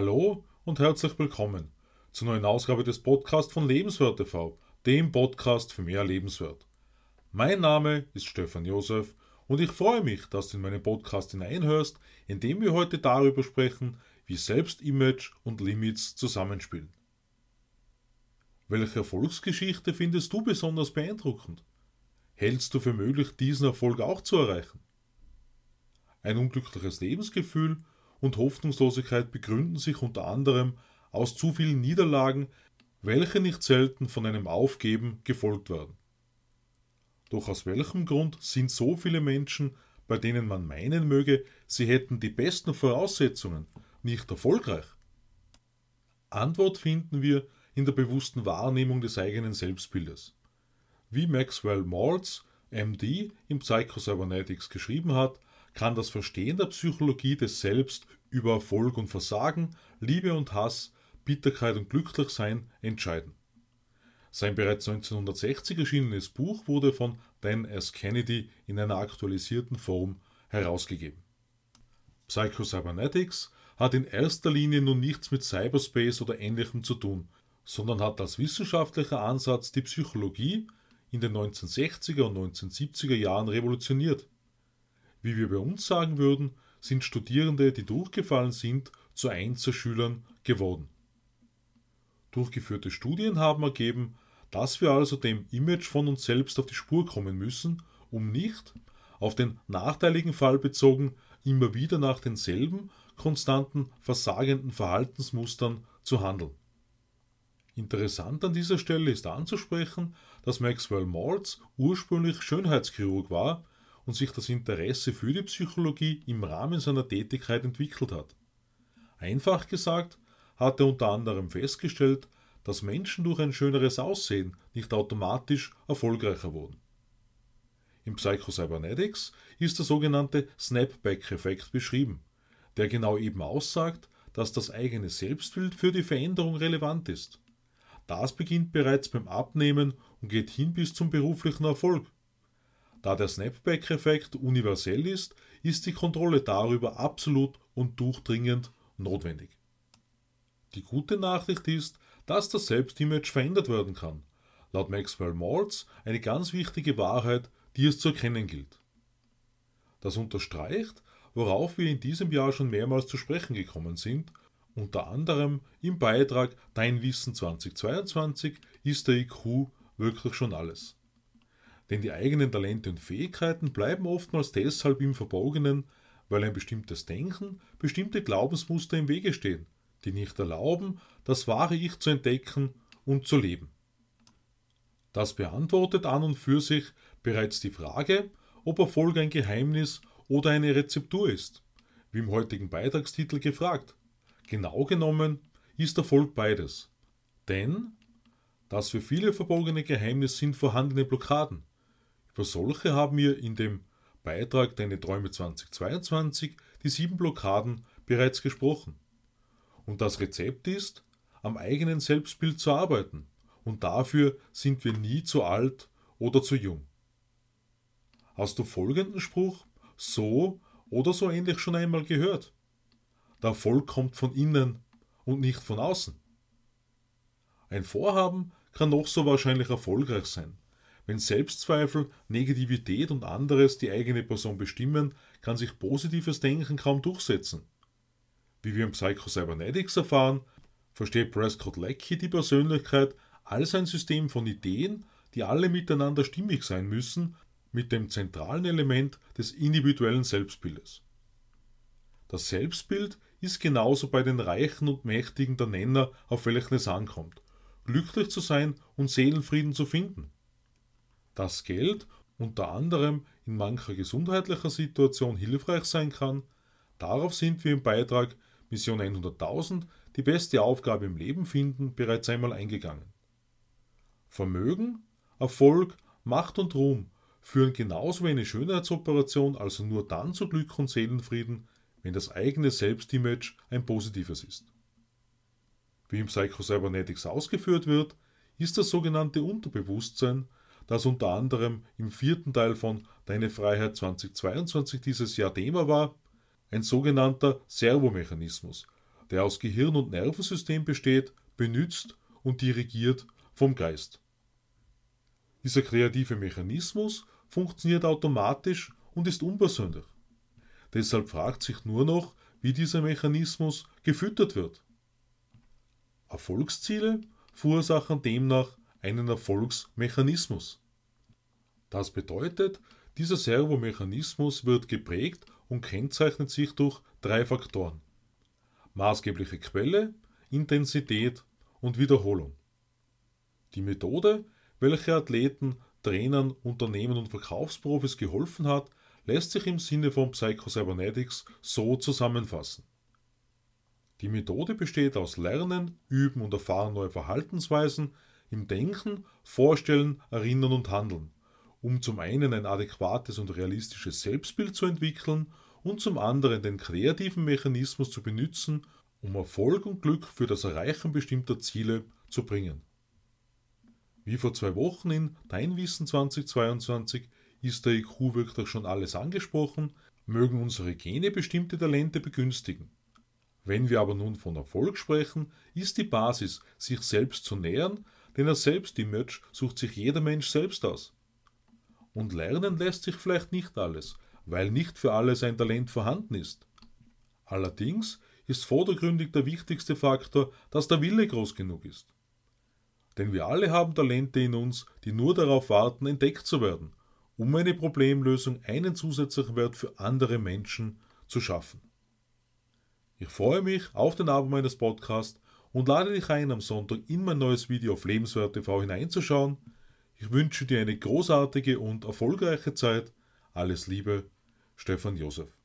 Hallo und herzlich willkommen zur neuen Ausgabe des Podcasts von Lebenswert TV, dem Podcast für mehr Lebenswert. Mein Name ist Stefan Josef und ich freue mich, dass du in meinen Podcast hineinhörst, in dem wir heute darüber sprechen, wie Selbstimage und Limits zusammenspielen. Welche Erfolgsgeschichte findest du besonders beeindruckend? Hältst du für möglich, diesen Erfolg auch zu erreichen? Ein unglückliches Lebensgefühl und Hoffnungslosigkeit begründen sich unter anderem aus zu vielen Niederlagen, welche nicht selten von einem Aufgeben gefolgt werden. Doch aus welchem Grund sind so viele Menschen, bei denen man meinen möge, sie hätten die besten Voraussetzungen, nicht erfolgreich? Antwort finden wir in der bewussten Wahrnehmung des eigenen Selbstbildes. Wie Maxwell Maltz, MD, im Psychocybernetics geschrieben hat, kann das Verstehen der Psychologie des Selbst über Erfolg und Versagen, Liebe und Hass, Bitterkeit und Glücklichsein entscheiden. Sein bereits 1960 erschienenes Buch wurde von Dan S. Kennedy in einer aktualisierten Form herausgegeben. Psycho-Cybernetics hat in erster Linie nun nichts mit Cyberspace oder ähnlichem zu tun, sondern hat als wissenschaftlicher Ansatz die Psychologie in den 1960er und 1970er Jahren revolutioniert. Wie wir bei uns sagen würden, sind Studierende, die durchgefallen sind, zu Einzelschülern geworden. Durchgeführte Studien haben ergeben, dass wir also dem Image von uns selbst auf die Spur kommen müssen, um nicht, auf den nachteiligen Fall bezogen, immer wieder nach denselben konstanten versagenden Verhaltensmustern zu handeln. Interessant an dieser Stelle ist anzusprechen, dass Maxwell Maltz ursprünglich Schönheitschirurg war und sich das Interesse für die Psychologie im Rahmen seiner Tätigkeit entwickelt hat. Einfach gesagt hat er unter anderem festgestellt, dass Menschen durch ein schöneres Aussehen nicht automatisch erfolgreicher wurden. Im Psychocybernetics ist der sogenannte Snapback-Effekt beschrieben, der genau eben aussagt, dass das eigene Selbstbild für die Veränderung relevant ist. Das beginnt bereits beim Abnehmen und geht hin bis zum beruflichen Erfolg. Da der Snapback-Effekt universell ist, ist die Kontrolle darüber absolut und durchdringend notwendig. Die gute Nachricht ist, dass das Selbstimage verändert werden kann. Laut Maxwell Maltz eine ganz wichtige Wahrheit, die es zu erkennen gilt. Das unterstreicht, worauf wir in diesem Jahr schon mehrmals zu sprechen gekommen sind, unter anderem im Beitrag Dein Wissen 2022 ist der IQ wirklich schon alles. Denn die eigenen Talente und Fähigkeiten bleiben oftmals deshalb im Verborgenen, weil ein bestimmtes Denken, bestimmte Glaubensmuster im Wege stehen, die nicht erlauben, das wahre Ich zu entdecken und zu leben. Das beantwortet an und für sich bereits die Frage, ob Erfolg ein Geheimnis oder eine Rezeptur ist, wie im heutigen Beitragstitel gefragt. Genau genommen ist Erfolg beides. Denn das für viele verborgene Geheimnis sind vorhandene Blockaden, über solche haben wir in dem Beitrag Deine Träume 2022 die sieben Blockaden bereits gesprochen. Und das Rezept ist, am eigenen Selbstbild zu arbeiten. Und dafür sind wir nie zu alt oder zu jung. Hast du folgenden Spruch so oder so ähnlich schon einmal gehört? Der Erfolg kommt von innen und nicht von außen. Ein Vorhaben kann noch so wahrscheinlich erfolgreich sein. Wenn Selbstzweifel, Negativität und anderes die eigene Person bestimmen, kann sich positives Denken kaum durchsetzen. Wie wir im Psycho-Cybernetics erfahren, versteht Prescott Leckie die Persönlichkeit als ein System von Ideen, die alle miteinander stimmig sein müssen, mit dem zentralen Element des individuellen Selbstbildes. Das Selbstbild ist genauso bei den Reichen und Mächtigen der Nenner, auf welchen es ankommt, glücklich zu sein und Seelenfrieden zu finden dass Geld unter anderem in mancher gesundheitlicher Situation hilfreich sein kann, darauf sind wir im Beitrag Mission 100.000 die beste Aufgabe im Leben finden bereits einmal eingegangen. Vermögen, Erfolg, Macht und Ruhm führen genauso wie eine Schönheitsoperation also nur dann zu Glück und Seelenfrieden, wenn das eigene Selbstimage ein positives ist. Wie im Psycho-Cybernetics ausgeführt wird, ist das sogenannte Unterbewusstsein das unter anderem im vierten Teil von Deine Freiheit 2022 dieses Jahr Thema war, ein sogenannter Servomechanismus, der aus Gehirn und Nervensystem besteht, benützt und dirigiert vom Geist. Dieser kreative Mechanismus funktioniert automatisch und ist unpersönlich. Deshalb fragt sich nur noch, wie dieser Mechanismus gefüttert wird. Erfolgsziele verursachen demnach einen Erfolgsmechanismus. Das bedeutet, dieser Servomechanismus wird geprägt und kennzeichnet sich durch drei Faktoren. Maßgebliche Quelle, Intensität und Wiederholung. Die Methode, welche Athleten, Trainern, Unternehmen und Verkaufsprofis geholfen hat, lässt sich im Sinne von Psychocybernetics so zusammenfassen. Die Methode besteht aus Lernen, Üben und Erfahren neue Verhaltensweisen im Denken, Vorstellen, Erinnern und Handeln, um zum einen ein adäquates und realistisches Selbstbild zu entwickeln und zum anderen den kreativen Mechanismus zu benutzen, um Erfolg und Glück für das Erreichen bestimmter Ziele zu bringen. Wie vor zwei Wochen in Dein Wissen 2022 ist der IQ wirklich schon alles angesprochen, mögen unsere Gene bestimmte Talente begünstigen. Wenn wir aber nun von Erfolg sprechen, ist die Basis, sich selbst zu nähern, denn das Selbstimage sucht sich jeder Mensch selbst aus. Und lernen lässt sich vielleicht nicht alles, weil nicht für alles ein Talent vorhanden ist. Allerdings ist vordergründig der wichtigste Faktor, dass der Wille groß genug ist. Denn wir alle haben Talente in uns, die nur darauf warten, entdeckt zu werden, um eine Problemlösung einen zusätzlichen Wert für andere Menschen zu schaffen. Ich freue mich auf den Abend meines Podcasts und lade dich ein, am Sonntag in mein neues Video auf Lebenswert TV hineinzuschauen. Ich wünsche dir eine großartige und erfolgreiche Zeit. Alles Liebe, Stefan Josef.